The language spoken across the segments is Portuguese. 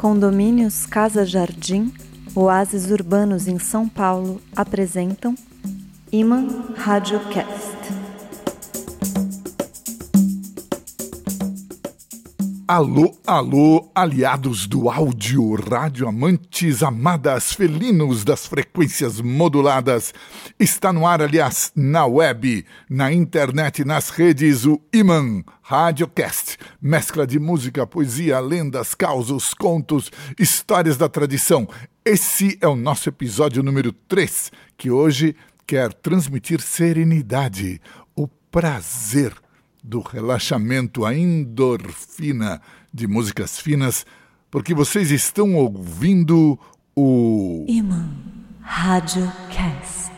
Condomínios Casa Jardim, Oásis Urbanos em São Paulo apresentam Iman Radiocast. Alô, alô, aliados do áudio, rádio amantes, amadas, felinos das frequências moduladas. Está no ar, aliás, na web, na internet, nas redes, o Iman Radiocast. Mescla de música, poesia, lendas, causos, contos, histórias da tradição. Esse é o nosso episódio número 3, que hoje quer transmitir serenidade, o prazer do relaxamento, a endorfina de músicas finas, porque vocês estão ouvindo o Iman Radiocast.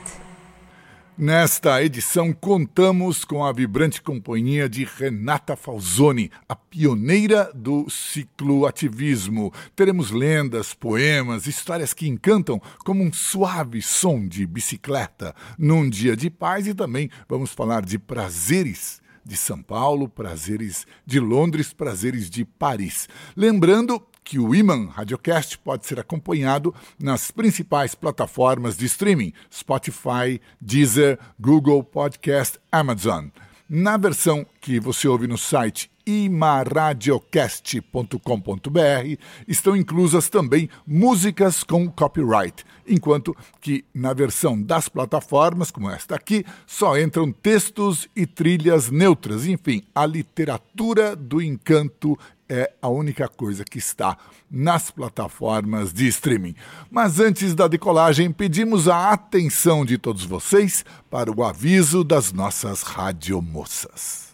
Nesta edição, contamos com a vibrante companhia de Renata Falzoni, a pioneira do cicloativismo. Teremos lendas, poemas, histórias que encantam como um suave som de bicicleta num dia de paz e também vamos falar de prazeres de São Paulo, prazeres de Londres, prazeres de Paris. Lembrando que o Iman Radiocast pode ser acompanhado nas principais plataformas de streaming: Spotify, Deezer, Google Podcast, Amazon. Na versão que você ouve no site imaradiocast.com.br estão inclusas também músicas com copyright, enquanto que na versão das plataformas, como esta aqui, só entram textos e trilhas neutras. Enfim, a literatura do encanto é a única coisa que está nas plataformas de streaming. Mas antes da decolagem, pedimos a atenção de todos vocês para o aviso das nossas radiomoças.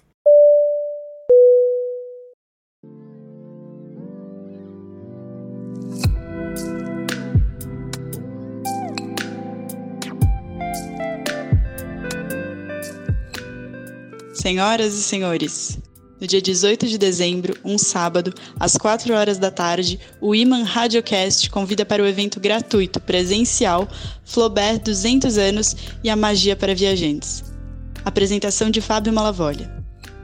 Senhoras e senhores, no dia 18 de dezembro, um sábado, às 4 horas da tarde, o Iman Radiocast convida para o evento gratuito presencial Flaubert 200 anos e a magia para viajantes. Apresentação de Fábio Malavolha.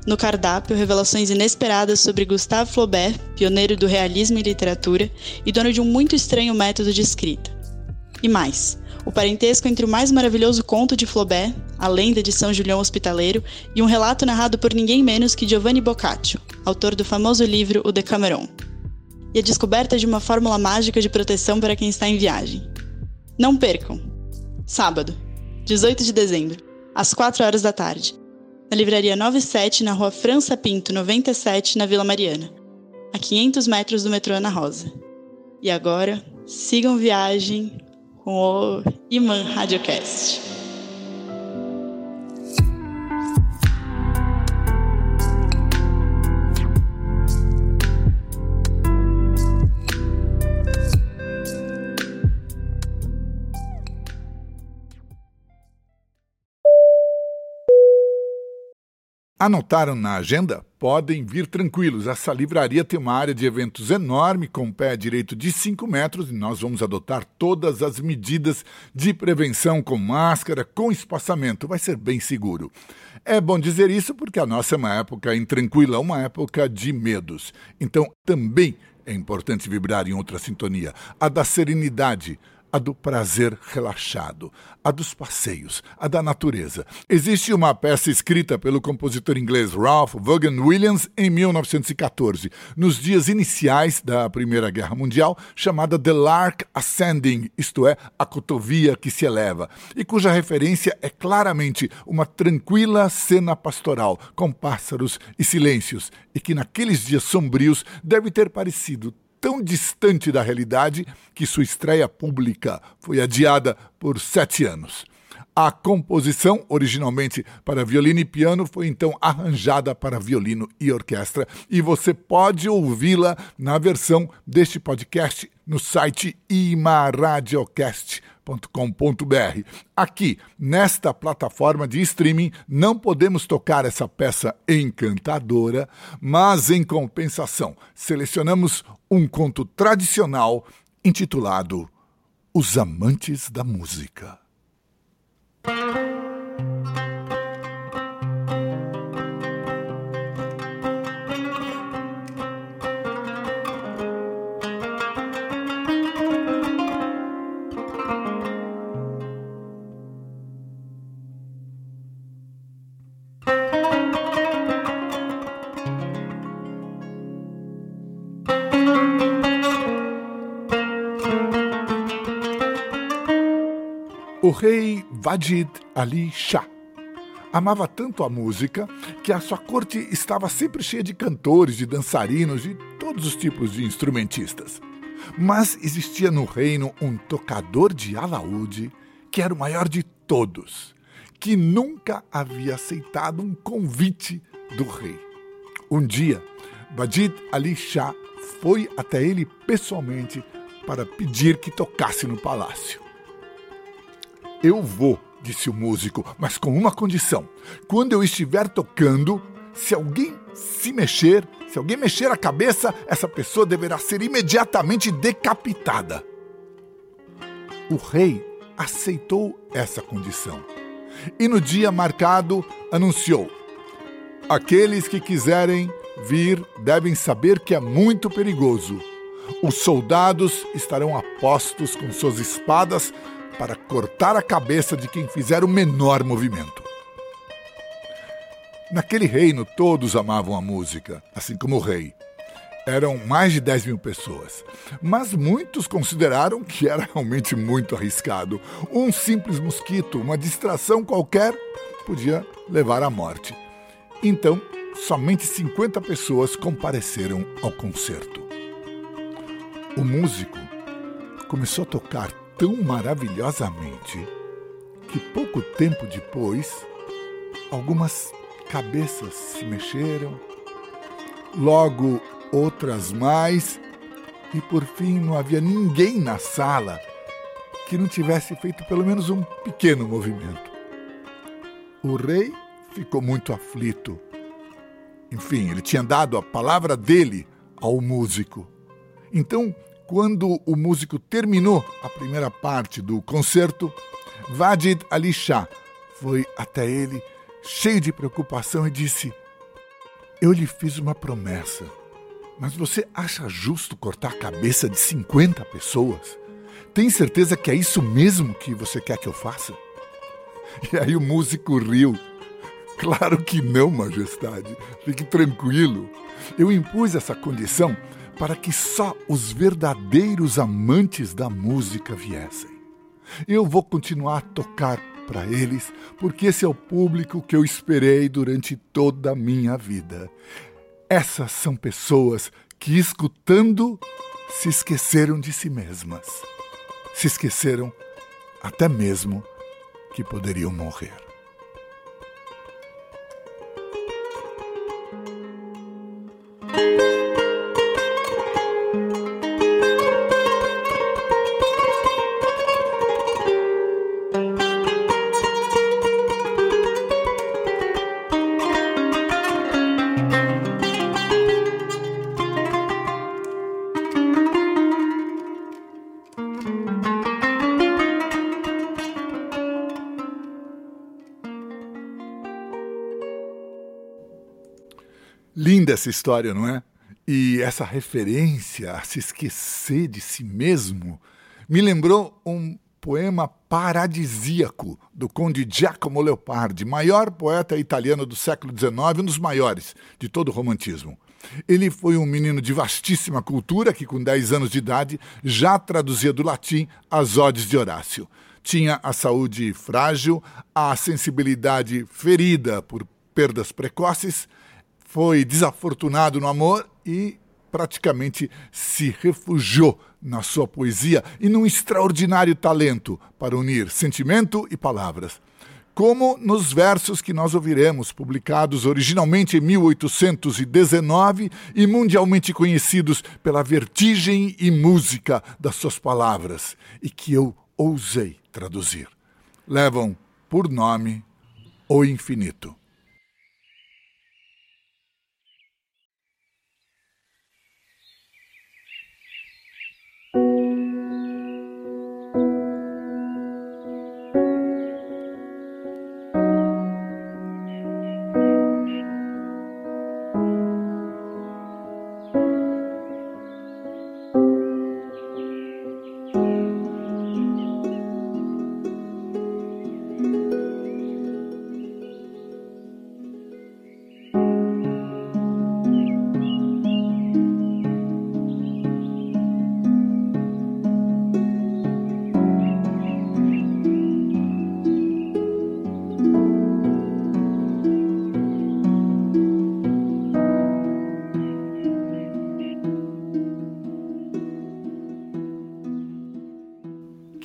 No cardápio, revelações inesperadas sobre Gustave Flaubert, pioneiro do realismo e literatura e dono de um muito estranho método de escrita. E mais, o parentesco entre o mais maravilhoso conto de Flaubert, a lenda de São Julião Hospitaleiro, e um relato narrado por ninguém menos que Giovanni Boccaccio, autor do famoso livro O Decameron. E a descoberta de uma fórmula mágica de proteção para quem está em viagem. Não percam! Sábado, 18 de dezembro, às 4 horas da tarde, na Livraria 97, na rua França Pinto, 97, na Vila Mariana, a 500 metros do metrô Ana Rosa. E agora, sigam viagem com o Iman Radiocast. Anotaram na agenda? Podem vir tranquilos. Essa livraria tem uma área de eventos enorme, com pé direito de 5 metros, e nós vamos adotar todas as medidas de prevenção com máscara, com espaçamento. Vai ser bem seguro. É bom dizer isso porque a nossa é uma época intranquila, uma época de medos. Então, também é importante vibrar em outra sintonia a da serenidade a do prazer relaxado, a dos passeios, a da natureza. Existe uma peça escrita pelo compositor inglês Ralph Vaughan Williams em 1914, nos dias iniciais da Primeira Guerra Mundial, chamada The Lark Ascending, isto é, a cotovia que se eleva, e cuja referência é claramente uma tranquila cena pastoral com pássaros e silêncios, e que naqueles dias sombrios deve ter parecido tão distante da realidade que sua estreia pública foi adiada por sete anos. A composição, originalmente para violino e piano, foi então arranjada para violino e orquestra, e você pode ouvi-la na versão deste podcast no site imaradiocast.com www.radiocultura.com.br. Aqui, nesta plataforma de streaming, não podemos tocar essa peça encantadora, mas em compensação, selecionamos um conto tradicional intitulado Os Amantes da Música. O rei Wajid Ali Shah amava tanto a música que a sua corte estava sempre cheia de cantores, de dançarinos, de todos os tipos de instrumentistas. Mas existia no reino um tocador de alaúde que era o maior de todos, que nunca havia aceitado um convite do rei. Um dia, Bajid Ali Shah foi até ele pessoalmente para pedir que tocasse no palácio. Eu vou, disse o músico, mas com uma condição. Quando eu estiver tocando, se alguém se mexer, se alguém mexer a cabeça, essa pessoa deverá ser imediatamente decapitada. O rei aceitou essa condição e no dia marcado anunciou: Aqueles que quiserem vir devem saber que é muito perigoso. Os soldados estarão apostos com suas espadas para cortar a cabeça de quem fizer o menor movimento. Naquele reino, todos amavam a música, assim como o rei. Eram mais de 10 mil pessoas, mas muitos consideraram que era realmente muito arriscado. Um simples mosquito, uma distração qualquer, podia levar à morte. Então, somente 50 pessoas compareceram ao concerto. O músico começou a tocar tão maravilhosamente que pouco tempo depois, algumas cabeças se mexeram, logo outras mais, e por fim não havia ninguém na sala que não tivesse feito pelo menos um pequeno movimento. O rei ficou muito aflito. Enfim, ele tinha dado a palavra dele ao músico. Então, quando o músico terminou a primeira parte do concerto, Vajid Ali Shah foi até ele, cheio de preocupação, e disse: Eu lhe fiz uma promessa, mas você acha justo cortar a cabeça de 50 pessoas? Tem certeza que é isso mesmo que você quer que eu faça? E aí o músico riu. Claro que não, Majestade. Fique tranquilo. Eu impus essa condição para que só os verdadeiros amantes da música viessem. Eu vou continuar a tocar para eles, porque esse é o público que eu esperei durante toda a minha vida. Essas são pessoas que, escutando, se esqueceram de si mesmas. Se esqueceram até mesmo que poderiam morrer. Linda essa história, não é? E essa referência a se esquecer de si mesmo me lembrou um poema paradisíaco do conde Giacomo Leopardi, maior poeta italiano do século XIX, um dos maiores de todo o romantismo. Ele foi um menino de vastíssima cultura que, com 10 anos de idade, já traduzia do latim as odes de Horácio. Tinha a saúde frágil, a sensibilidade ferida por perdas precoces foi desafortunado no amor e praticamente se refugiou na sua poesia e num extraordinário talento para unir sentimento e palavras. Como nos versos que nós ouviremos, publicados originalmente em 1819 e mundialmente conhecidos pela vertigem e música das suas palavras, e que eu ousei traduzir. Levam por nome o infinito.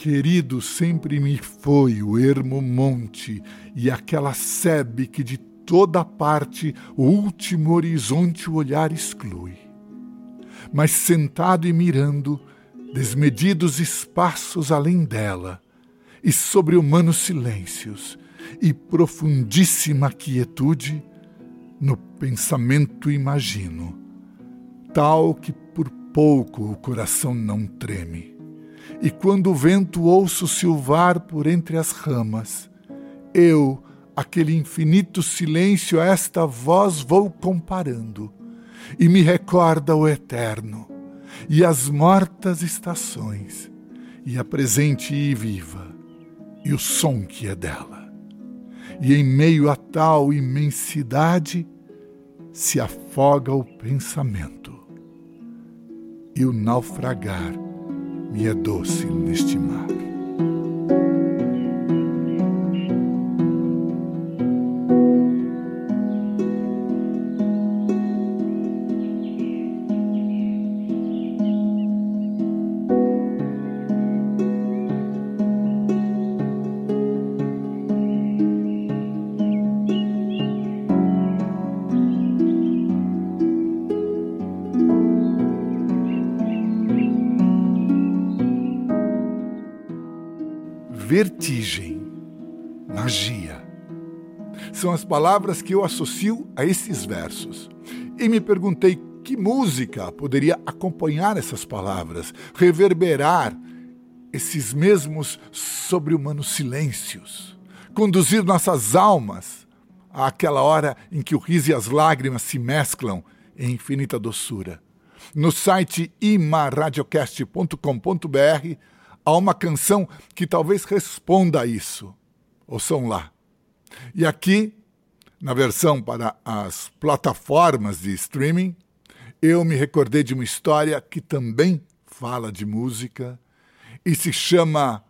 Querido sempre me foi o ermo monte e aquela sebe que de toda parte o último horizonte o olhar exclui. Mas sentado e mirando, desmedidos espaços além dela, e sobre humanos silêncios, e profundíssima quietude, no pensamento imagino, tal que por pouco o coração não treme. E quando o vento ouço silvar por entre as ramas, eu, aquele infinito silêncio, a esta voz vou comparando, e me recorda o eterno, e as mortas estações, e a presente e viva, e o som que é dela. E em meio a tal imensidade se afoga o pensamento, e o naufragar é doce neste mar. Vertigem, magia. São as palavras que eu associo a esses versos. E me perguntei que música poderia acompanhar essas palavras, reverberar esses mesmos sobre-humanos silêncios, conduzir nossas almas àquela hora em que o riso e as lágrimas se mesclam em infinita doçura. No site imaradiocast.com.br há uma canção que talvez responda a isso. Ouçam lá. E aqui, na versão para as plataformas de streaming, eu me recordei de uma história que também fala de música e se chama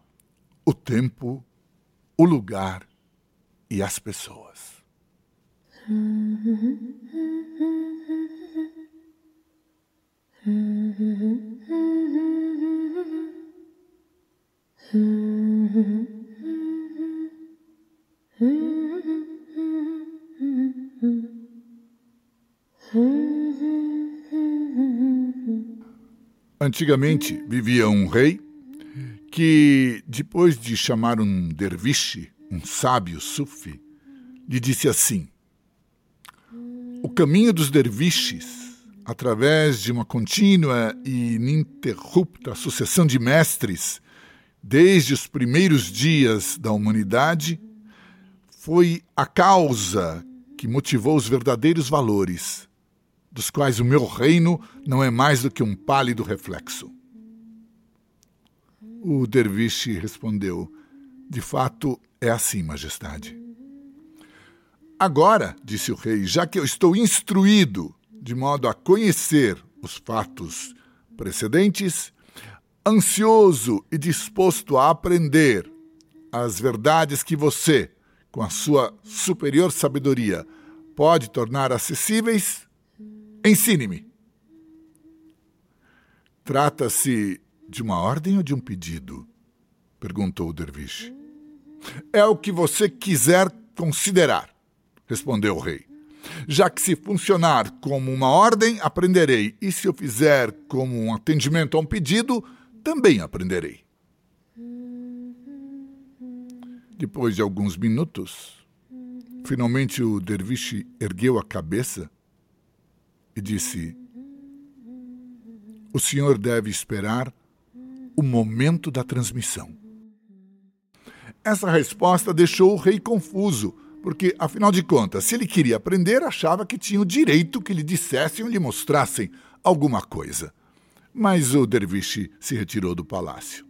O Tempo, o Lugar e as Pessoas. Antigamente vivia um rei que, depois de chamar um derviche, um sábio sufi, lhe disse assim: O caminho dos derviches, através de uma contínua e ininterrupta sucessão de mestres, desde os primeiros dias da humanidade, foi a causa que motivou os verdadeiros valores, dos quais o meu reino não é mais do que um pálido reflexo. O derviche respondeu: De fato, é assim, majestade. Agora, disse o rei, já que eu estou instruído de modo a conhecer os fatos precedentes, ansioso e disposto a aprender as verdades que você, com a sua superior sabedoria, pode tornar acessíveis, ensine-me. Trata-se de uma ordem ou de um pedido? perguntou o derviche. É o que você quiser considerar, respondeu o rei. Já que se funcionar como uma ordem, aprenderei, e se eu fizer como um atendimento a um pedido, também aprenderei. Depois de alguns minutos, finalmente o derviche ergueu a cabeça e disse: O senhor deve esperar o momento da transmissão. Essa resposta deixou o rei confuso, porque, afinal de contas, se ele queria aprender, achava que tinha o direito que lhe dissessem ou lhe mostrassem alguma coisa mas o derviche se retirou do palácio.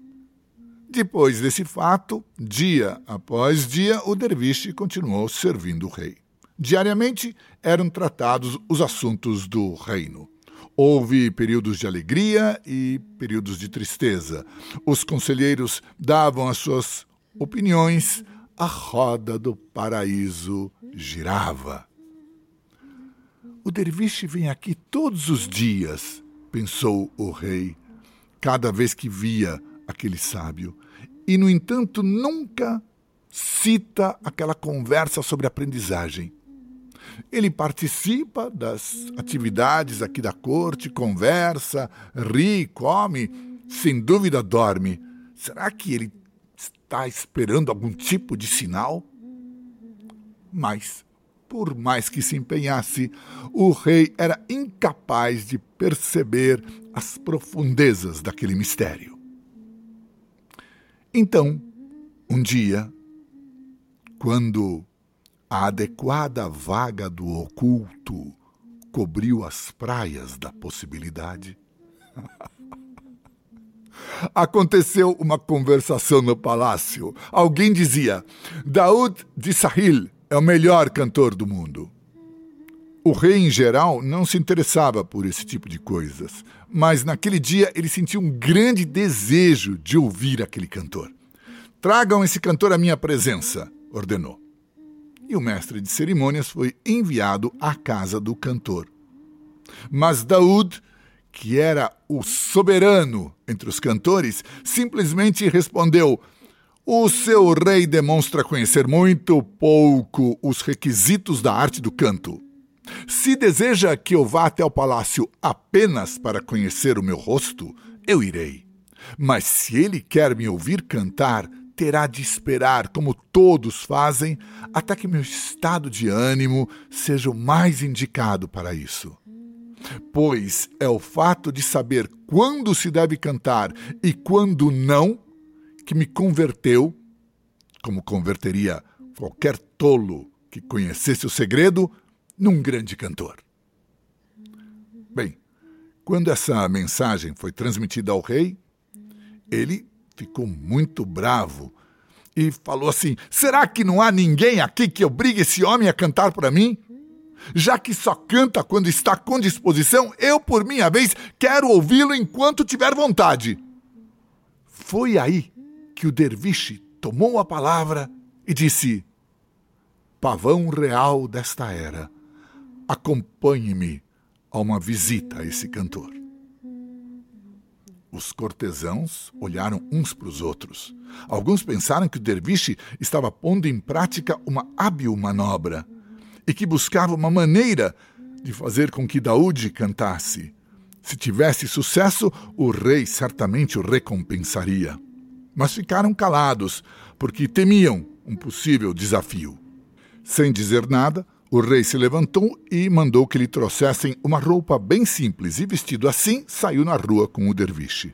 Depois desse fato, dia após dia, o derviche continuou servindo o rei. Diariamente eram tratados os assuntos do reino. Houve períodos de alegria e períodos de tristeza. Os conselheiros davam as suas opiniões, a roda do paraíso girava. O derviche vem aqui todos os dias pensou o rei, cada vez que via aquele sábio, e, no entanto, nunca cita aquela conversa sobre aprendizagem. Ele participa das atividades aqui da corte, conversa, ri, come, sem dúvida dorme. Será que ele está esperando algum tipo de sinal? Mas, por mais que se empenhasse, o rei era incapaz de perceber as profundezas daquele mistério. Então, um dia, quando a adequada vaga do oculto cobriu as praias da possibilidade. Aconteceu uma conversação no palácio. Alguém dizia: Daoud de Sahil é o melhor cantor do mundo. O rei, em geral, não se interessava por esse tipo de coisas, mas naquele dia ele sentiu um grande desejo de ouvir aquele cantor. Tragam esse cantor à minha presença, ordenou e o mestre de cerimônias foi enviado à casa do cantor. Mas Daud, que era o soberano entre os cantores, simplesmente respondeu: O seu rei demonstra conhecer muito pouco os requisitos da arte do canto. Se deseja que eu vá até o palácio apenas para conhecer o meu rosto, eu irei. Mas se ele quer me ouvir cantar, terá de esperar, como todos fazem, até que meu estado de ânimo seja o mais indicado para isso. Pois é o fato de saber quando se deve cantar e quando não que me converteu, como converteria qualquer tolo que conhecesse o segredo, num grande cantor. Bem, quando essa mensagem foi transmitida ao rei, ele ficou muito bravo e falou assim: Será que não há ninguém aqui que obrigue esse homem a cantar para mim? Já que só canta quando está com disposição, eu, por minha vez, quero ouvi-lo enquanto tiver vontade. Foi aí que o derviche tomou a palavra e disse: Pavão real desta era, acompanhe-me a uma visita a esse cantor. Os cortesãos olharam uns para os outros. Alguns pensaram que o derviche estava pondo em prática uma hábil manobra e que buscava uma maneira de fazer com que Daúde cantasse. Se tivesse sucesso, o rei certamente o recompensaria. Mas ficaram calados, porque temiam um possível desafio. Sem dizer nada, o rei se levantou e mandou que lhe trouxessem uma roupa bem simples e, vestido assim, saiu na rua com o derviche.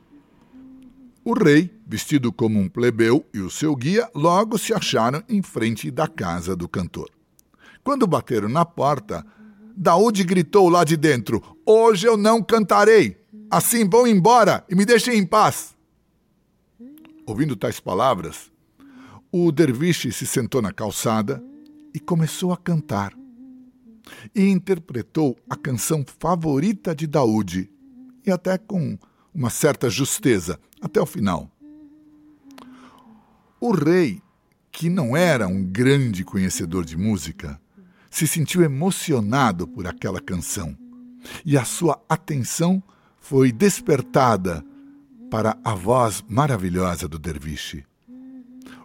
O rei, vestido como um plebeu, e o seu guia logo se acharam em frente da casa do cantor. Quando bateram na porta, Daúde gritou lá de dentro: Hoje eu não cantarei! Assim vão embora e me deixem em paz! Ouvindo tais palavras, o derviche se sentou na calçada e começou a cantar e interpretou a canção favorita de Daúde, e até com uma certa justeza, até o final. O rei, que não era um grande conhecedor de música, se sentiu emocionado por aquela canção e a sua atenção foi despertada para a voz maravilhosa do derviche.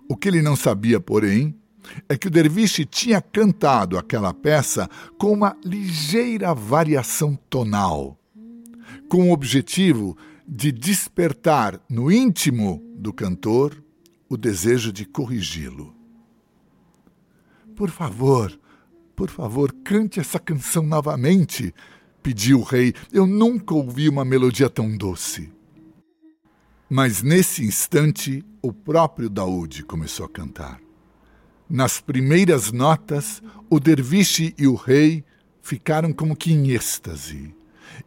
O que ele não sabia, porém, é que o derviche tinha cantado aquela peça com uma ligeira variação tonal, com o objetivo de despertar no íntimo do cantor o desejo de corrigi-lo. Por favor, por favor, cante essa canção novamente, pediu o rei. Eu nunca ouvi uma melodia tão doce. Mas nesse instante, o próprio Daúde começou a cantar. Nas primeiras notas, o derviche e o rei ficaram como que em êxtase,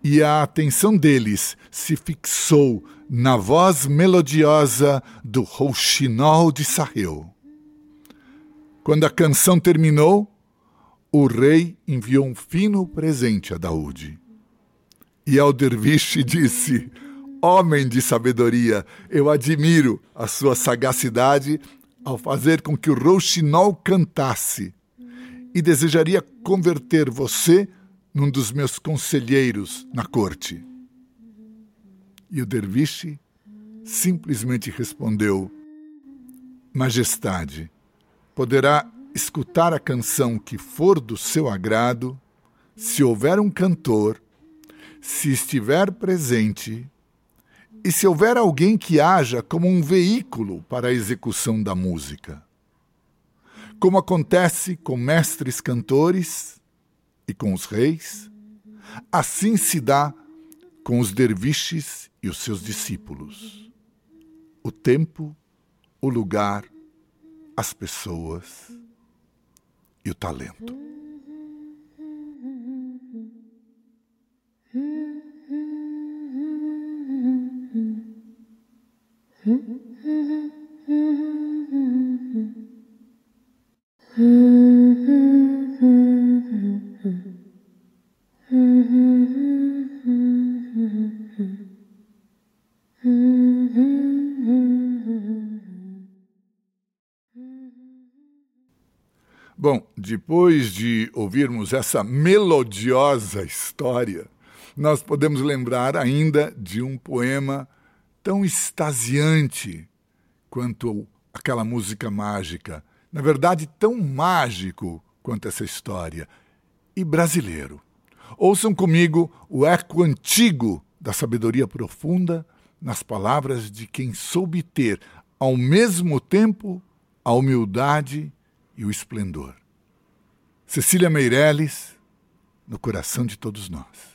e a atenção deles se fixou na voz melodiosa do rouxinol de Sahel. Quando a canção terminou, o rei enviou um fino presente a Daúde. E ao derviche disse: Homem de sabedoria, eu admiro a sua sagacidade ao fazer com que o rouxinol cantasse e desejaria converter você num dos meus conselheiros na corte. E o derviche simplesmente respondeu: Majestade, poderá escutar a canção que for do seu agrado, se houver um cantor, se estiver presente e se houver alguém que haja como um veículo para a execução da música. Como acontece com mestres cantores e com os reis, assim se dá com os derviches e os seus discípulos. O tempo, o lugar, as pessoas e o talento. Bom, depois de ouvirmos essa melodiosa história, nós podemos lembrar ainda de um poema tão extasiante quanto aquela música mágica, na verdade, tão mágico quanto essa história, e brasileiro. Ouçam comigo o eco antigo da sabedoria profunda nas palavras de quem soube ter, ao mesmo tempo, a humildade e o esplendor. Cecília Meirelles, no coração de todos nós.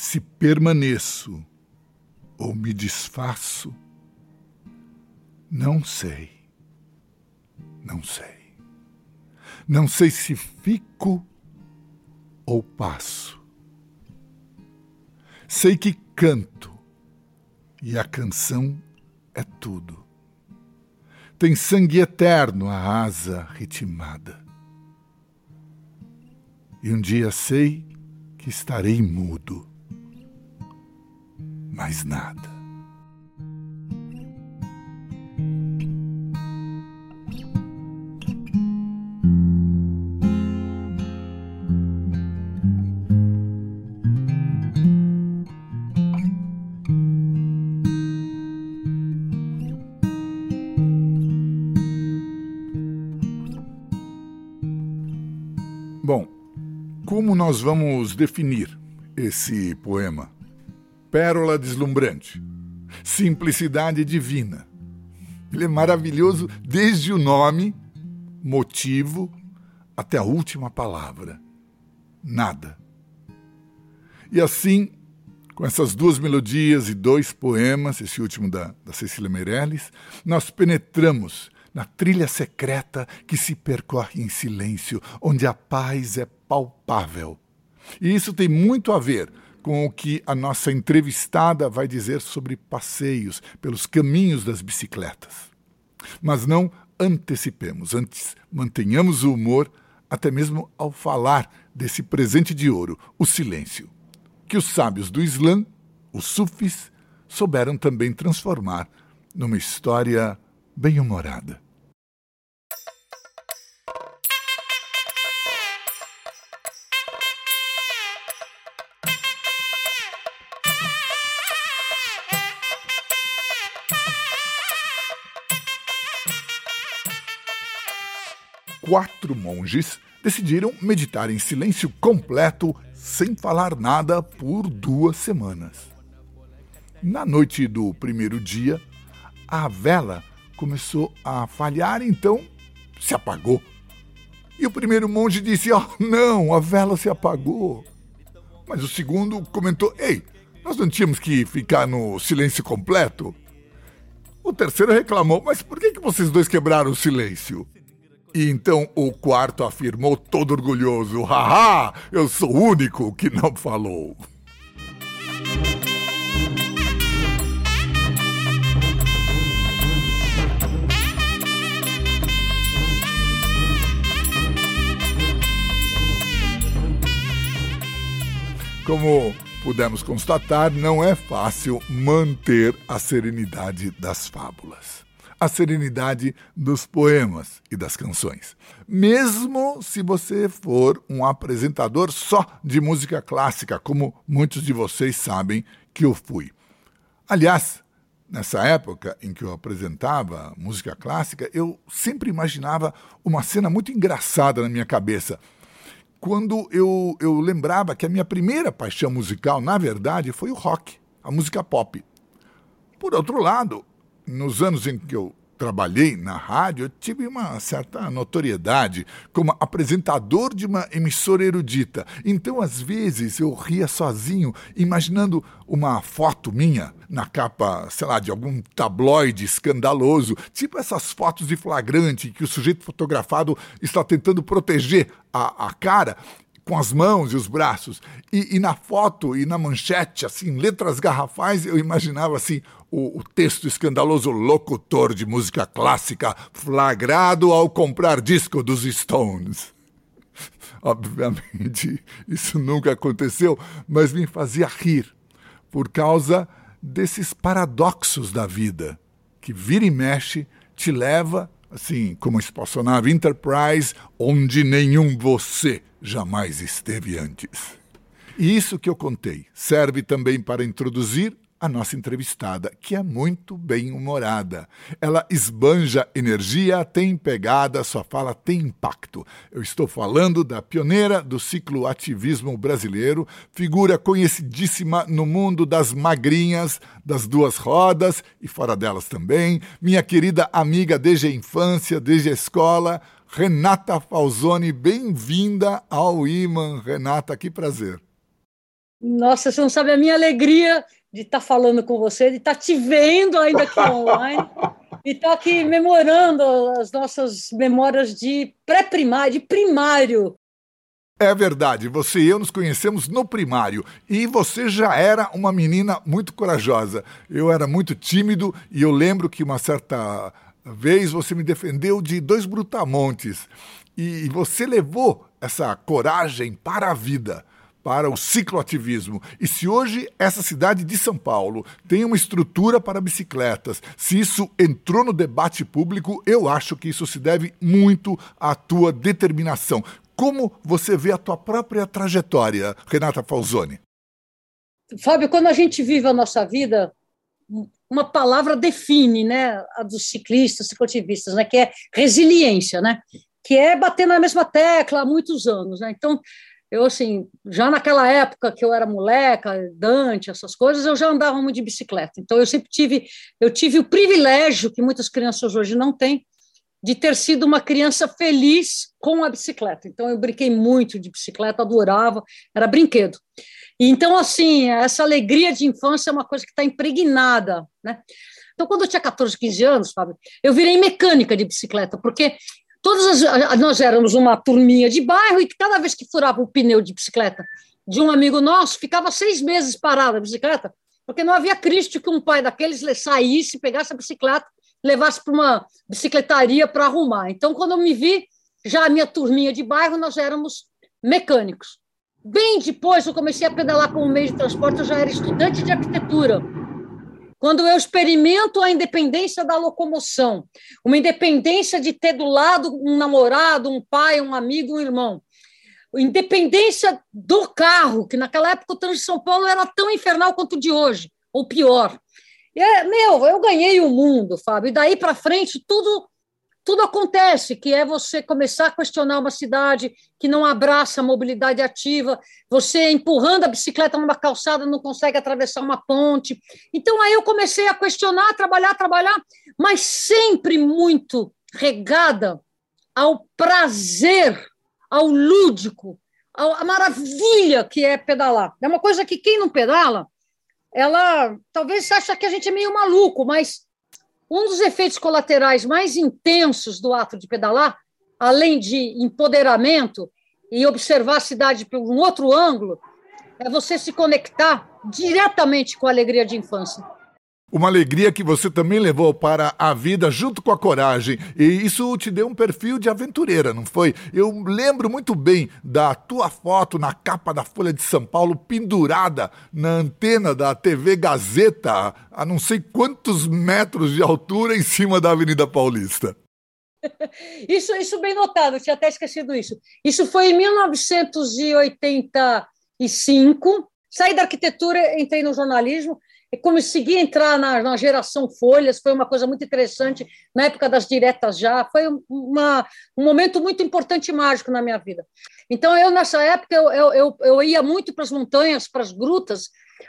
se permaneço ou me desfaço, não sei. Não sei. Não sei se fico ou passo. Sei que canto e a canção é tudo. Tem sangue eterno a asa ritmada. E um dia sei que estarei mudo mais nada. Bom, como nós vamos definir esse poema? Pérola deslumbrante, simplicidade divina. Ele é maravilhoso desde o nome, motivo, até a última palavra. Nada. E assim, com essas duas melodias e dois poemas, esse último da, da Cecília Meirelles, nós penetramos na trilha secreta que se percorre em silêncio, onde a paz é palpável. E isso tem muito a ver com o que a nossa entrevistada vai dizer sobre passeios pelos caminhos das bicicletas. Mas não antecipemos, antes mantenhamos o humor até mesmo ao falar desse presente de ouro, o silêncio, que os sábios do Islã, os sufis, souberam também transformar numa história bem-humorada. Quatro monges decidiram meditar em silêncio completo, sem falar nada, por duas semanas. Na noite do primeiro dia, a vela começou a falhar, então se apagou. E o primeiro monge disse: Oh, não, a vela se apagou. Mas o segundo comentou: Ei, nós não tínhamos que ficar no silêncio completo? O terceiro reclamou: Mas por que, que vocês dois quebraram o silêncio? E então o quarto afirmou todo orgulhoso: Haha, eu sou o único que não falou. Como pudemos constatar, não é fácil manter a serenidade das fábulas, a serenidade dos poemas e das canções. Mesmo se você for um apresentador só de música clássica, como muitos de vocês sabem que eu fui. Aliás, nessa época em que eu apresentava música clássica, eu sempre imaginava uma cena muito engraçada na minha cabeça quando eu, eu lembrava que a minha primeira paixão musical, na verdade, foi o rock, a música pop. Por outro lado, nos anos em que eu trabalhei na rádio, eu tive uma certa notoriedade como apresentador de uma emissora erudita. Então, às vezes, eu ria sozinho, imaginando uma foto minha na capa, sei lá, de algum tabloide escandaloso, tipo essas fotos de flagrante que o sujeito fotografado está tentando proteger a, a cara com as mãos e os braços. E, e, na foto e na manchete, assim, letras garrafais, eu imaginava assim o, o, texto escandaloso locutor de música clássica flagrado ao comprar disco dos Stones. Obviamente, isso nunca aconteceu, mas me fazia rir por causa desses paradoxos da vida que vira e mexe te leva assim como a espaçonave Enterprise, onde nenhum você jamais esteve antes. E isso que eu contei serve também para introduzir a nossa entrevistada, que é muito bem-humorada. Ela esbanja energia, tem pegada, sua fala tem impacto. Eu estou falando da pioneira do ciclo ativismo brasileiro, figura conhecidíssima no mundo das magrinhas, das duas rodas e fora delas também, minha querida amiga desde a infância, desde a escola, Renata Falzoni. Bem-vinda ao Iman, Renata, que prazer. Nossa, você não sabe a minha alegria de estar tá falando com você, de estar tá te vendo ainda aqui online, e estar tá aqui memorando as nossas memórias de pré-primário, de primário. É verdade, você e eu nos conhecemos no primário e você já era uma menina muito corajosa. Eu era muito tímido e eu lembro que uma certa vez você me defendeu de dois brutamontes e você levou essa coragem para a vida para o cicloativismo. E se hoje essa cidade de São Paulo tem uma estrutura para bicicletas, se isso entrou no debate público, eu acho que isso se deve muito à tua determinação. Como você vê a tua própria trajetória, Renata Falzoni? Fábio, quando a gente vive a nossa vida, uma palavra define, né, a dos ciclistas, cicloativistas, né, que é resiliência, né, que é bater na mesma tecla há muitos anos, né. Então, eu, assim, já naquela época que eu era moleca, Dante, essas coisas, eu já andava muito de bicicleta. Então, eu sempre tive, eu tive o privilégio, que muitas crianças hoje não têm, de ter sido uma criança feliz com a bicicleta. Então, eu brinquei muito de bicicleta, adorava, era brinquedo. Então, assim, essa alegria de infância é uma coisa que está impregnada, né? Então, quando eu tinha 14, 15 anos, Fábio, eu virei mecânica de bicicleta, porque Todas as, nós éramos uma turminha de bairro e cada vez que furava o pneu de bicicleta de um amigo nosso, ficava seis meses parada a bicicleta, porque não havia Cristo que um pai daqueles saísse, pegasse a bicicleta, levasse para uma bicicletaria para arrumar. Então, quando eu me vi, já a minha turminha de bairro, nós éramos mecânicos. Bem depois, eu comecei a pedalar como meio de transporte, eu já era estudante de arquitetura quando eu experimento a independência da locomoção, uma independência de ter do lado um namorado, um pai, um amigo, um irmão, independência do carro, que naquela época o trânsito de São Paulo era tão infernal quanto o de hoje, ou pior. É, meu, eu ganhei o mundo, Fábio, e daí para frente tudo tudo acontece, que é você começar a questionar uma cidade que não abraça a mobilidade ativa, você empurrando a bicicleta numa calçada não consegue atravessar uma ponte. Então aí eu comecei a questionar, trabalhar, trabalhar, mas sempre muito regada ao prazer ao lúdico, à maravilha que é pedalar. É uma coisa que quem não pedala, ela talvez acha que a gente é meio maluco, mas um dos efeitos colaterais mais intensos do ato de pedalar, além de empoderamento e observar a cidade por um outro ângulo, é você se conectar diretamente com a alegria de infância. Uma alegria que você também levou para a vida junto com a coragem. E isso te deu um perfil de aventureira, não foi? Eu lembro muito bem da tua foto na capa da Folha de São Paulo, pendurada na antena da TV Gazeta, a não sei quantos metros de altura em cima da Avenida Paulista. Isso, isso bem notado, eu tinha até esquecido isso. Isso foi em 1985. Saí da arquitetura, entrei no jornalismo consegui entrar na, na, geração Folhas, foi uma coisa muito interessante, na época das diretas já, foi uma, um momento muito importante e mágico na minha vida. Então, eu, nessa época, eu, eu, eu, eu ia muito para as montanhas, para as grutas,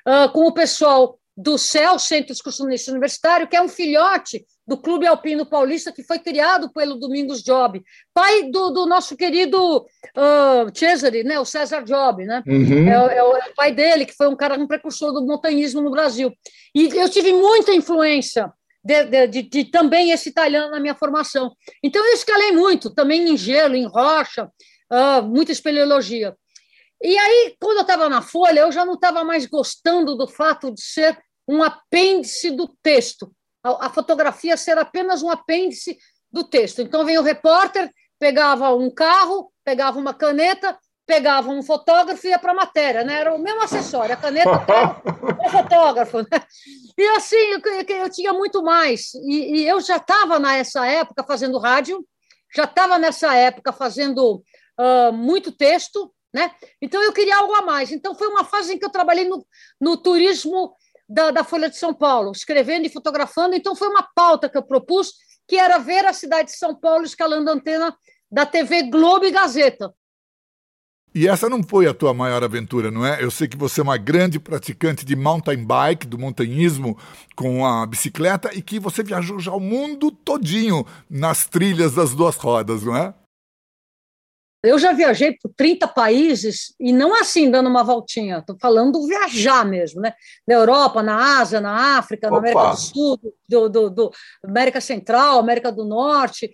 uh, com o pessoal do CEL, Centro Excursionista Universitário, que é um filhote do Clube Alpino Paulista, que foi criado pelo Domingos Job, pai do, do nosso querido uh, Cesare, né, o César Job, né? Uhum. É, é, o, é, o, pai dele, que foi um cara um precursor do montanhismo no Brasil. E eu tive muita influência de, de, de, de também esse italiano na minha formação. Então, eu escalei muito, também em gelo, em rocha, uh, muita espeleologia. E aí, quando eu estava na Folha, eu já não estava mais gostando do fato de ser um apêndice do texto, a, a, fotografia ser apenas um apêndice do texto. Então, vem o repórter, pegava um carro, pegava uma caneta, pegava um fotógrafo e ia para a matéria, né? Era o mesmo acessório, a caneta, carro, o fotógrafo. Né? E assim, eu, eu, tinha muito mais. E, e eu já estava nessa época fazendo rádio, já estava nessa época fazendo uh, muito texto, né? Então eu queria algo a mais. Então foi uma fase em que eu trabalhei no, no turismo da, da Folha de São Paulo, escrevendo e fotografando. Então foi uma pauta que eu propus, que era ver a cidade de São Paulo escalando a antena da TV Globo e Gazeta. E essa não foi a tua maior aventura, não é? Eu sei que você é uma grande praticante de mountain bike, do montanhismo com a bicicleta e que você viajou já o mundo todinho nas trilhas das duas rodas, não é? Eu já viajei por 30 países e não assim dando uma voltinha, estou falando viajar mesmo, né? Na Europa, na Ásia, na África, Opa. na América do Sul, do, do, do, América Central, América do Norte,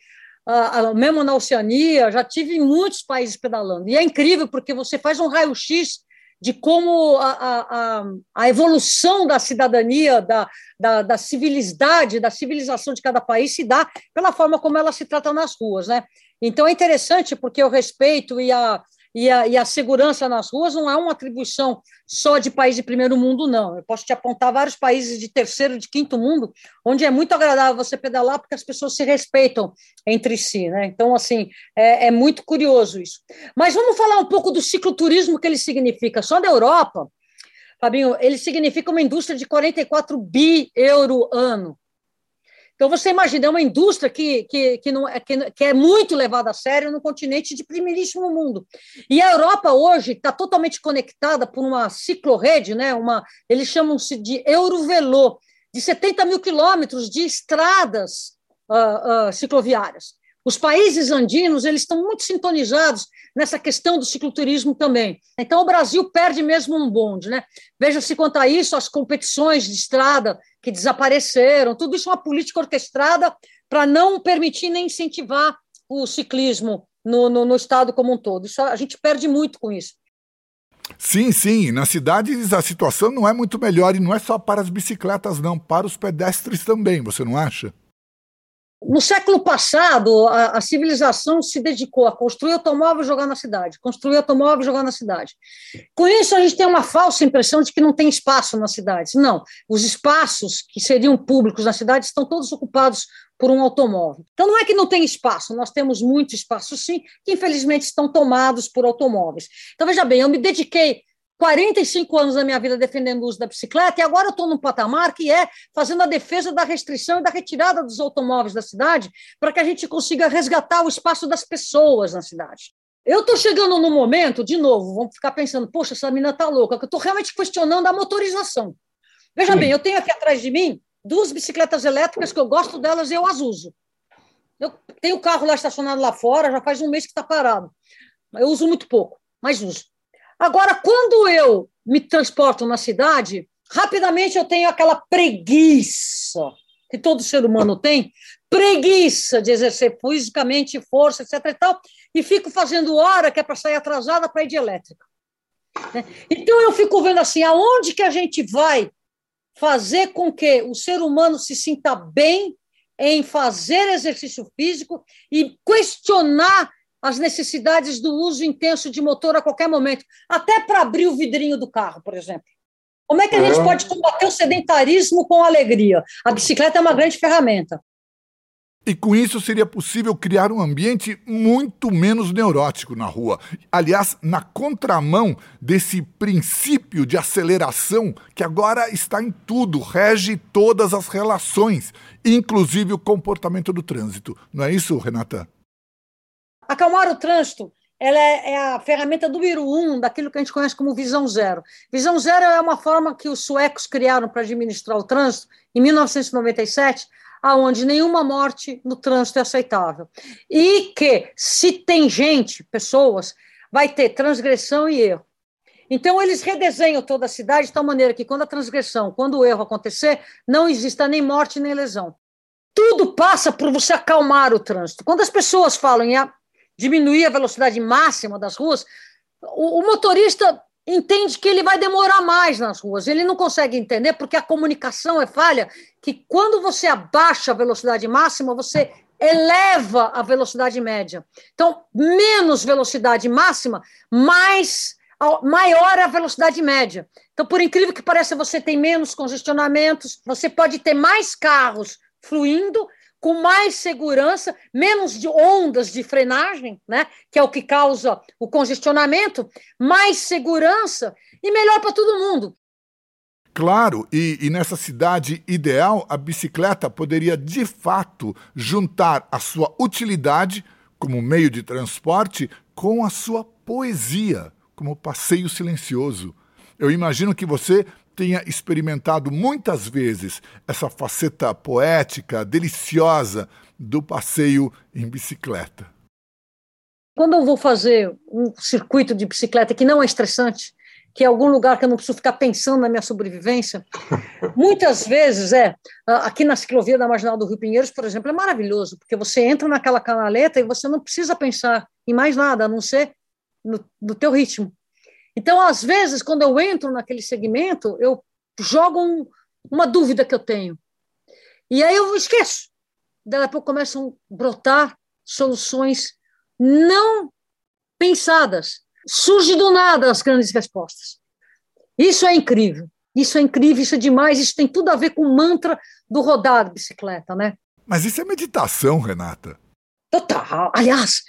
uh, mesmo na Oceania, já tive em muitos países pedalando. E é incrível porque você faz um raio-x de como a, a, a, evolução da cidadania, da, da, da civilidade, da civilização de cada país se dá pela forma como ela se trata nas ruas, né? Então é interessante porque o respeito e a, e a, e a segurança nas ruas não é uma atribuição só de país de primeiro mundo, não. Eu posso te apontar vários países de terceiro, de quinto mundo, onde é muito agradável você pedalar porque as pessoas se respeitam entre si, né? Então, assim, é, é muito curioso isso. Mas vamos falar um pouco do cicloturismo que ele significa. Só da Europa, Fabinho, ele significa uma indústria de 44 bi euro ano. Então, você imagina, é uma indústria que, que, que, não, é, que, que é muito levada a sério no continente de primeiríssimo mundo. E a Europa hoje está totalmente conectada por uma ciclorrede, né? uma, eles chamam-se de Eurovelo, de 70 mil quilômetros de estradas uh, uh, cicloviárias. Os países andinos eles estão muito sintonizados nessa questão do cicloturismo também. Então, o Brasil perde mesmo um bonde. Né? Veja-se quanto a isso, as competições de estrada que desapareceram, tudo isso é uma política orquestrada para não permitir nem incentivar o ciclismo no, no, no Estado como um todo. Isso, a gente perde muito com isso. Sim, sim. Nas cidades a situação não é muito melhor e não é só para as bicicletas, não, para os pedestres também, você não acha? No século passado, a, a, civilização se dedicou a construir automóvel e jogar na cidade, construir automóvel e jogar na cidade. Com isso, a gente tem uma falsa impressão de que não tem espaço nas cidades. Não, os espaços que seriam públicos na cidade estão todos ocupados por um automóvel. Então, não é que não tem espaço, nós temos muito espaço, sim, que infelizmente estão tomados por automóveis. Então, veja bem, eu me dediquei 45 anos da minha vida defendendo o uso da bicicleta, e agora eu estou num patamar que é fazendo a defesa da restrição e da retirada dos automóveis da cidade, para que a gente consiga resgatar o espaço das pessoas na cidade. Eu estou chegando num momento, de novo, vamos ficar pensando, poxa, essa menina está louca, que eu estou realmente questionando a motorização. Veja Sim. bem, eu tenho aqui atrás de mim duas bicicletas elétricas que eu gosto delas e eu as uso. Eu tenho o carro lá estacionado lá fora, já faz um mês que está parado. Eu uso muito pouco, mas uso. Agora, quando eu me transporto na cidade, rapidamente eu tenho aquela preguiça que todo ser humano tem, preguiça de exercer fisicamente força, etc. e tal, e fico fazendo hora que é para sair atrasada para ir de elétrica. Né? Então eu fico vendo assim, aonde que a gente vai fazer com que o ser humano se sinta bem em fazer exercício físico e questionar as necessidades do uso intenso de motor a qualquer momento, até para abrir o vidrinho do carro, por exemplo. Como é que a gente é. pode combater o sedentarismo com alegria? A bicicleta é uma grande ferramenta. E com isso seria possível criar um ambiente muito menos neurótico na rua. Aliás, na contramão desse princípio de aceleração que agora está em tudo, rege todas as relações, inclusive o comportamento do trânsito. Não é isso, Renata? Acalmar o trânsito ela é, é, a ferramenta número um daquilo que a gente conhece como visão zero. Visão zero é uma forma que os suecos criaram para administrar o trânsito em 1997, aonde nenhuma morte no trânsito é aceitável. E que, se tem gente, pessoas, vai ter transgressão e erro. Então, eles redesenham toda a cidade de tal maneira que, quando a transgressão, quando o erro acontecer, não exista nem morte nem lesão. Tudo passa por você acalmar o trânsito. Quando as pessoas falam em diminuir a velocidade máxima das ruas, o, o motorista entende que ele vai demorar mais nas ruas. Ele não consegue entender porque a comunicação é falha, que quando você abaixa a velocidade máxima, você eleva a velocidade média. Então, menos velocidade máxima, mais maior a velocidade média. Então, por incrível que pareça, você tem menos congestionamentos, você pode ter mais carros fluindo com mais segurança, menos de ondas de frenagem, né, que é o que causa o congestionamento, mais segurança e melhor para todo mundo. Claro, e, e, nessa cidade ideal, a bicicleta poderia de fato juntar a sua utilidade como meio de transporte com a sua poesia, como passeio silencioso. Eu imagino que você tenha experimentado muitas vezes essa faceta poética, deliciosa do passeio em bicicleta. Quando eu vou fazer um circuito de bicicleta que não é estressante, que é algum lugar que eu não preciso ficar pensando na minha sobrevivência. Muitas vezes, é, aqui na ciclovia da Marginal do Rio Pinheiros, por exemplo, é maravilhoso, porque você entra naquela canaleta e você não precisa pensar em mais nada, a não ser no, no teu ritmo. Então, às vezes, quando eu entro naquele segmento, eu jogo um, uma dúvida que eu tenho. E aí eu esqueço. Daí a pouco começam a brotar soluções não pensadas. Surge do nada as grandes respostas. Isso é incrível. Isso é incrível, isso é demais, isso tem tudo a ver com o mantra do rodar de bicicleta, né? Mas isso é meditação, Renata. Total. Aliás,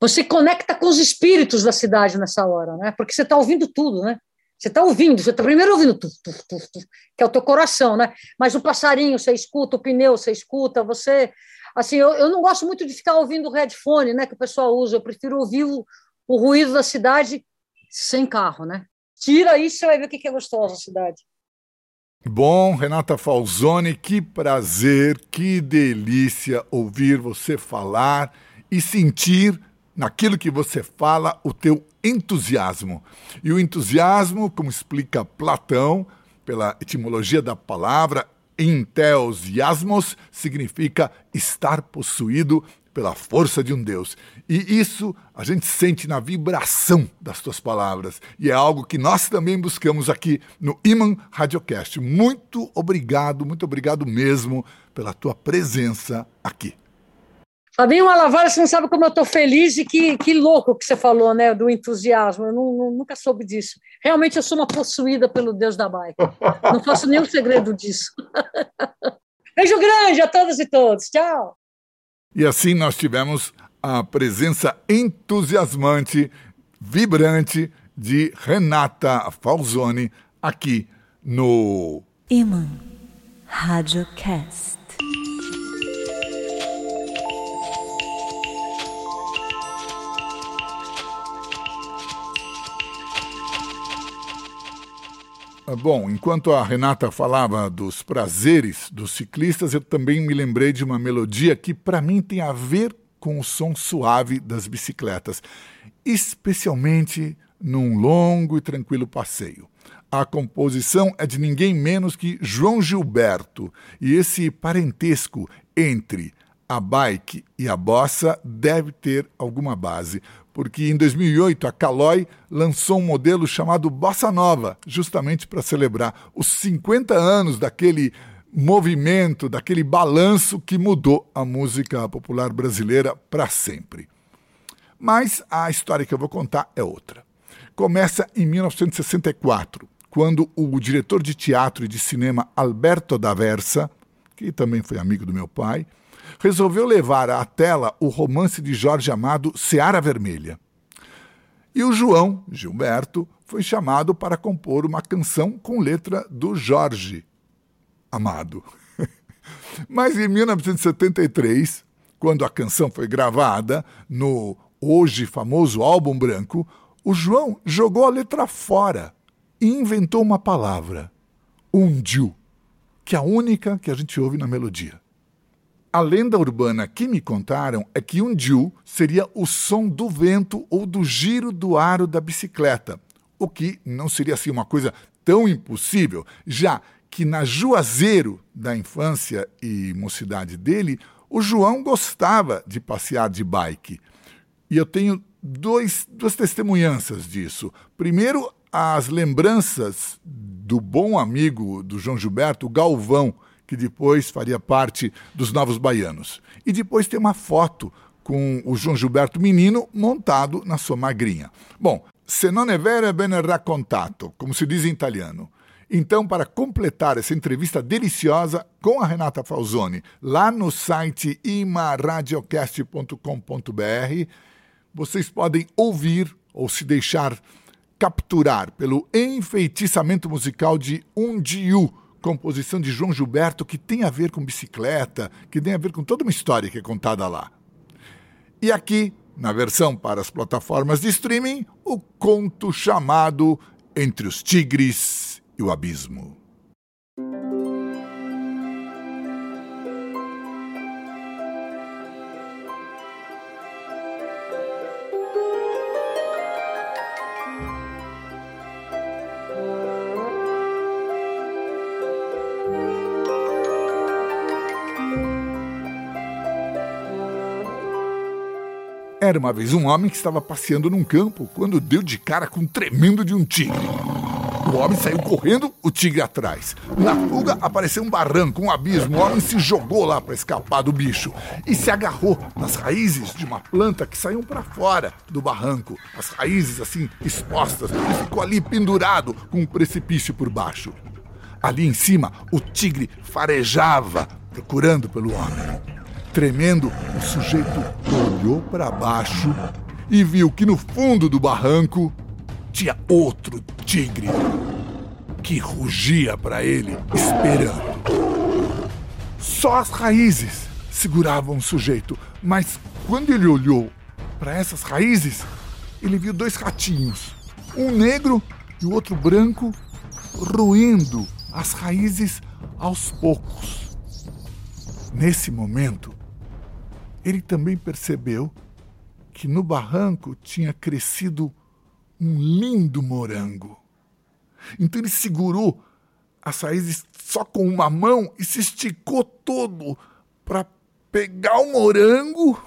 você conecta com os espíritos da cidade nessa hora, né? Porque você está ouvindo tudo, né? Você está ouvindo, você está primeiro ouvindo, tuf, tuf, tuf, que é o teu coração, né? Mas o passarinho você escuta, o pneu você escuta, você. Assim, eu, eu não gosto muito de ficar ouvindo o headphone, né? Que o pessoal usa, eu prefiro ouvir o, o ruído da cidade sem carro, né? Tira isso, você vai ver o que é gostosa a cidade. Bom, Renata Falzoni, que prazer, que delícia ouvir você falar e sentir naquilo que você fala o teu entusiasmo. E o entusiasmo, como explica Platão, pela etimologia da palavra, enteosiasmos, significa estar possuído pela força de um Deus. E isso a gente sente na vibração das tuas palavras. E é algo que nós também buscamos aqui no Iman Radiocast. Muito obrigado, muito obrigado mesmo pela tua presença aqui. Fabinho Malavala, você não sabe como eu estou feliz e que, que louco que você falou, né, do entusiasmo. Eu não, não, nunca soube disso. Realmente eu sou uma possuída pelo Deus da bike. Não faço nenhum segredo disso. Beijo grande a todas e todos. Tchau. E assim nós tivemos a presença entusiasmante, vibrante de Renata Falzoni aqui no Iman Radiocast. Bom, enquanto a Renata falava dos prazeres dos ciclistas, eu também me lembrei de uma melodia que para mim tem a ver com o som suave das bicicletas, especialmente num longo e tranquilo passeio. A composição é de ninguém menos que João Gilberto, e esse parentesco entre a bike e a bossa deve ter alguma base, porque em 2008 a Caloi lançou um modelo chamado Bossa Nova, justamente para celebrar os 50 anos daquele movimento, daquele balanço que mudou a música popular brasileira para sempre. Mas a história que eu vou contar é outra. Começa em 1964, quando o diretor de teatro e de cinema Alberto D'Aversa, que também foi amigo do meu pai, resolveu levar à tela o romance de Jorge Amado Seara Vermelha. E o João Gilberto foi chamado para compor uma canção com letra do Jorge Amado. Mas em 1973, quando a canção foi gravada no hoje famoso álbum branco, o João jogou a letra fora e inventou uma palavra, undiu, que é a única que a gente ouve na melodia. A lenda urbana que me contaram é que undiu seria o som do vento ou do giro do aro da bicicleta, o que não seria assim uma coisa tão impossível, já que na Juazeiro da infância e mocidade dele, o João gostava de passear de bike. E eu tenho dois, duas testemunhanças disso. Primeiro, as lembranças do bom amigo do João Gilberto, Galvão, que depois faria parte dos Novos Baianos. E depois tem uma foto com o João Gilberto menino montado na sua magrinha. Bom, se non è vero è ben raccontato, como se diz em italiano. Então, para completar essa entrevista deliciosa com a Renata Falzoni, lá no site imaradiocast.com.br, vocês podem ouvir ou se deixar capturar pelo enfeitiçamento musical de Undiu, composição de João Gilberto, que tem a ver com bicicleta, que tem a ver com toda uma história que é contada lá. E aqui, na versão para as plataformas de streaming, o conto chamado Entre os Tigres e o Abismo. Era uma vez um homem que estava passeando num campo quando deu de cara com um tremendo de um tigre. O homem saiu correndo, o tigre atrás. Na fuga apareceu um barranco, um abismo. O homem se jogou lá para escapar do bicho e se agarrou nas raízes de uma planta que saíam para fora do barranco. As raízes assim expostas e ficou ali pendurado com um precipício por baixo. Ali em cima, o tigre farejava procurando pelo homem. Tremendo, o sujeito olhou para baixo e viu que no fundo do barranco tinha outro tigre que rugia para ele, esperando. Só as raízes seguravam o sujeito, mas quando ele olhou para essas raízes, ele viu dois ratinhos, um negro e o outro branco, roendo as raízes aos poucos. Nesse momento, ele também percebeu que no barranco tinha crescido um lindo morango. Então ele segurou as raízes só com uma mão e se esticou todo para pegar o morango.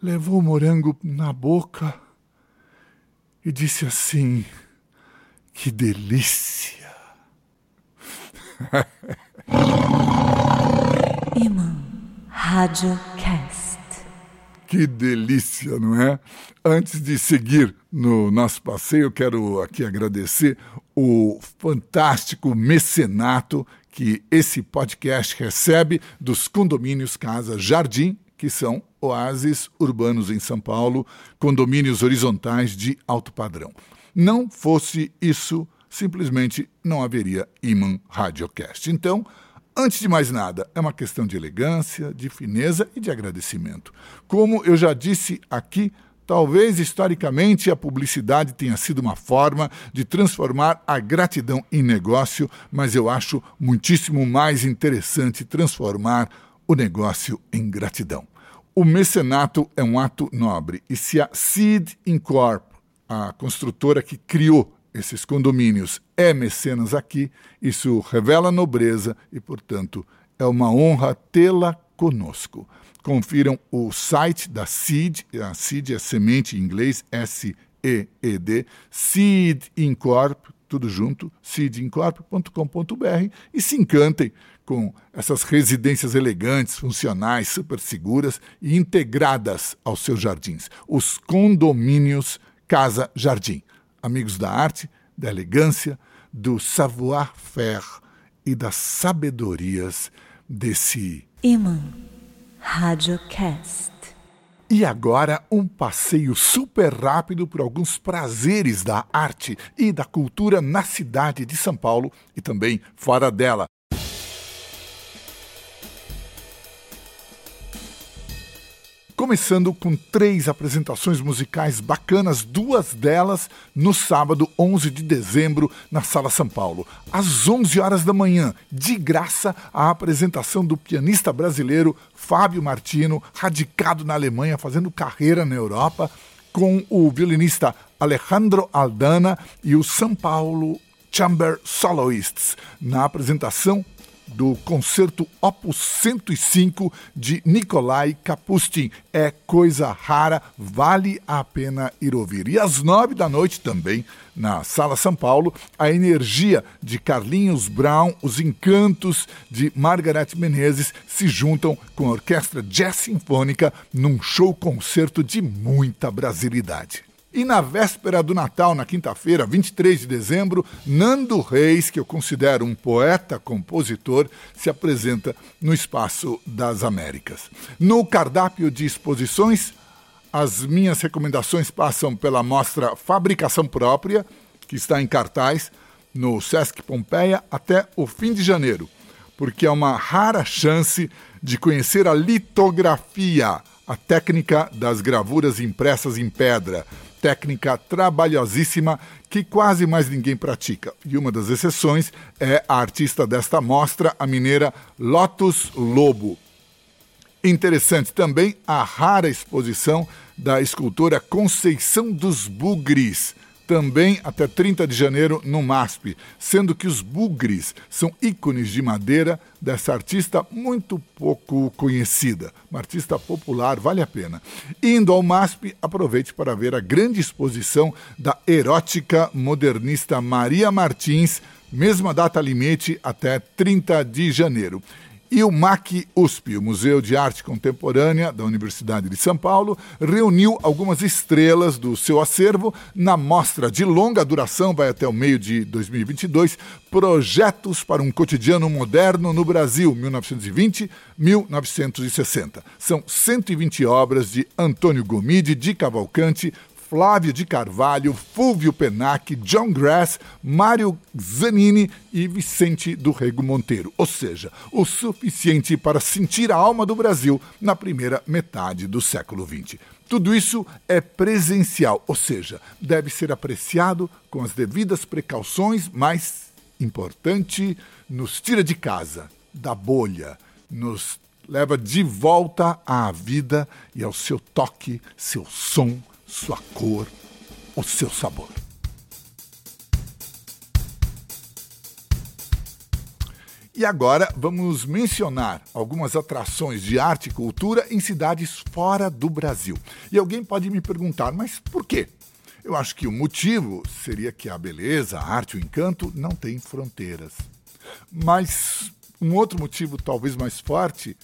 Levou o morango na boca e disse assim: Que delícia! RádioCast. Que delícia, não é? Antes de seguir no nosso passeio, quero aqui agradecer o fantástico mecenato que esse podcast recebe dos condomínios Casa Jardim, que são oásis urbanos em São Paulo, condomínios horizontais de alto padrão. Não fosse isso, simplesmente não haveria Iman Radiocast. Então, Antes de mais nada, é uma questão de elegância, de fineza e de agradecimento. Como eu já disse aqui, talvez historicamente a publicidade tenha sido uma forma de transformar a gratidão em negócio, mas eu acho muitíssimo mais interessante transformar o negócio em gratidão. O mecenato é um ato nobre e se a Seed Incorp, a construtora que criou esses condomínios, é mecenas aqui, isso revela nobreza e, portanto, é uma honra tê-la conosco. Confiram o site da Seed, a Seed é semente em inglês, S-E-E-D, Seed Incorp, tudo junto, seedincorp.com.br e se encantem com essas residências elegantes, funcionais, super seguras e integradas aos seus jardins. Os condomínios Casa Jardim. Amigos da arte, da elegância, do savoir-faire e das sabedorias desse Iman Radiocast. E agora, um passeio super rápido por alguns prazeres da arte e da cultura na cidade de São Paulo e também fora dela. Começando com três apresentações musicais bacanas, duas delas no sábado 11 de dezembro na Sala São Paulo. Às 11 horas da manhã, de graça, a apresentação do pianista brasileiro Fábio Martino, radicado na Alemanha, fazendo carreira na Europa, com o violinista Alejandro Aldana e o São Paulo Chamber Soloists, na apresentação do concerto Opus 105 de Nikolai Kapustin. É coisa rara, vale a pena ir ouvir. E às nove da noite também, na Sala São Paulo, a energia de Carlinhos Brown, os encantos de Margaret Menezes se juntam com a Orquestra Jazz Sinfônica num show-concerto de muita brasilidade. E na véspera do Natal, na quinta-feira, 23 de dezembro, Nando Reis, que eu considero um poeta-compositor, se apresenta no Espaço das Américas. No cardápio de exposições, as minhas recomendações passam pela mostra Fabricação Própria, que está em cartaz no Sesc Pompeia até o fim de janeiro, porque é uma rara chance de conhecer a litografia, a técnica das gravuras impressas em pedra técnica trabalhosíssima que quase mais ninguém pratica. E uma das exceções é a artista desta mostra, a mineira Lotus Lobo. Interessante também a rara exposição da escultora Conceição dos Bugres, também até 30 de janeiro no MASP, sendo que os bugres são ícones de madeira dessa artista muito pouco conhecida. Uma artista popular, vale a pena. Indo ao MASP, aproveite para ver a grande exposição da erótica modernista Maria Martins, mesma data limite até 30 de janeiro. E o MAC USP, o Museu de Arte Contemporânea da Universidade de São Paulo, reuniu algumas estrelas do seu acervo na mostra de longa duração, vai até o meio de 2022, Projetos para um Cotidiano Moderno no Brasil, 1920-1960. São 120 obras de Antônio Gomide, de Cavalcante, Flávio de Carvalho, Fúvio Penac, John Grass, Mário Zanini e Vicente do Rego Monteiro. Ou seja, o suficiente para sentir a alma do Brasil na primeira metade do século XX. Tudo isso é presencial, ou seja, deve ser apreciado com as devidas precauções, mas importante, nos tira de casa, da bolha, nos leva de volta à vida e ao seu toque, seu som, sua cor, o seu sabor. E agora vamos mencionar algumas atrações de arte e cultura em cidades fora do Brasil. E alguém pode me perguntar, mas por quê? Eu acho que o motivo seria que a beleza, a arte, o encanto não tem fronteiras. Mas um outro motivo, talvez mais forte,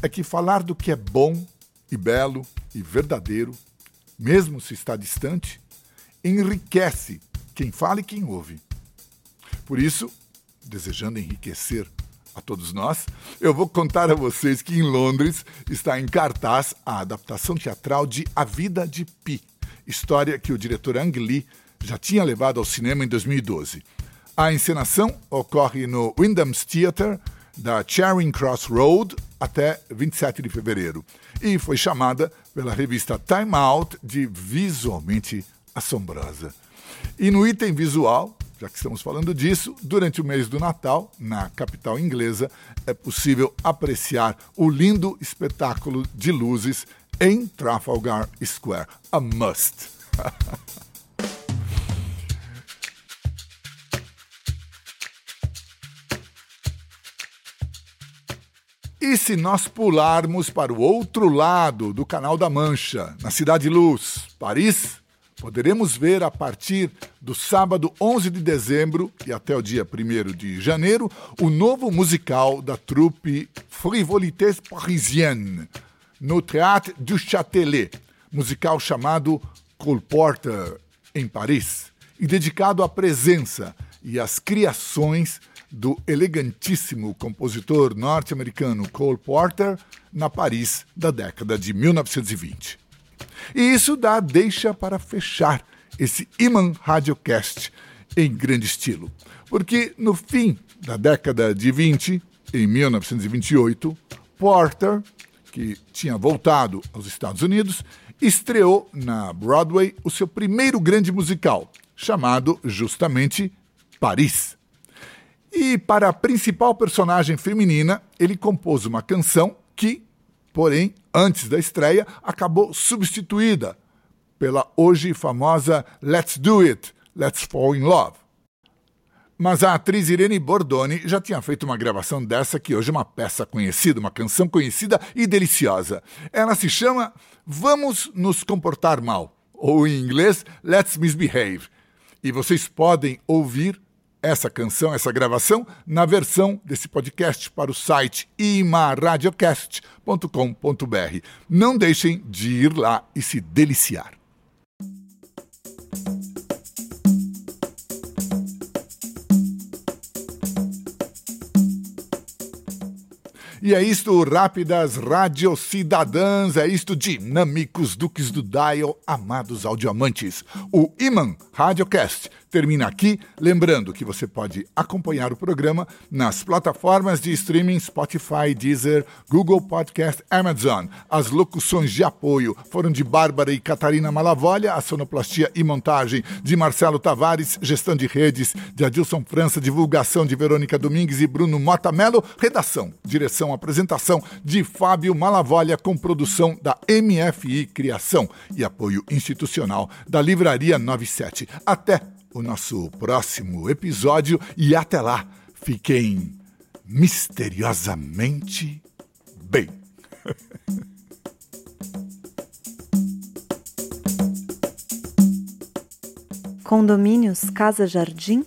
é que falar do que é bom e belo e verdadeiro mesmo se está distante, enriquece quem fala e quem ouve. Por isso, desejando enriquecer a todos nós, eu vou contar a vocês que em Londres está em cartaz a adaptação teatral de A Vida de Pi, história que o diretor Ang Lee já tinha levado ao cinema em 2012. A encenação ocorre no Wyndham's Theatre, da Charing Cross Road, até 27 de fevereiro e foi chamada pela revista Time Out de visualmente assombrosa. E no item visual, já que estamos falando disso, durante o mês do Natal, na capital inglesa, é possível apreciar o lindo espetáculo de luzes em Trafalgar Square. A must. E se nós pularmos para o outro lado do Canal da Mancha, na Cidade Luz, Paris, poderemos ver a partir do sábado 11 de dezembro e até o dia 1 de janeiro o novo musical da troupe Frivolité Parisienne no Théâtre du Châtelet, musical chamado Cole Porter em Paris e dedicado à presença e às criações do elegantíssimo compositor norte-americano Cole Porter na Paris da década de 1920. E isso dá deixa para fechar esse Iman Radiocast em grande estilo, porque no fim da década de 20, em 1928, Porter, que tinha voltado aos Estados Unidos, estreou na Broadway o seu primeiro grande musical, chamado justamente Paris. E para a principal personagem feminina, ele compôs uma canção que, porém, antes da estreia, acabou substituída pela hoje famosa Let's Do It, Let's Fall in Love. Mas a atriz Irene Bordoni já tinha feito uma gravação dessa que hoje é uma peça conhecida, uma canção conhecida e deliciosa. Ela se chama Vamos Nos Comportar Mal, ou em inglês, Let's Misbehave. E vocês podem ouvir essa canção, essa gravação, na versão desse podcast para o site imaradiocast.com.br. Não deixem de ir lá e se deliciar. E é isto, rápidas radiocidadãs, é isto, dinâmicos duques do dial, amados audioamantes. O Iman Radiocast termina aqui, lembrando que você pode acompanhar o programa nas plataformas de streaming Spotify, Deezer, Google Podcast, Amazon. As locuções de apoio foram de Bárbara e Catarina Malavolha, a sonoplastia e montagem de Marcelo Tavares, gestão de redes de Adilson França, divulgação de Verônica Domingues e Bruno Mota Mello, redação, direção, apresentação de Fábio Malavolha com produção da MFI Criação e apoio institucional da Livraria 97. Até o nosso próximo episódio e até lá, fiquem misteriosamente bem. Condomínios Casa Jardim,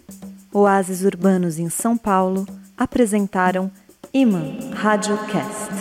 oásis urbanos em São Paulo, apresentaram Iman Radiocast.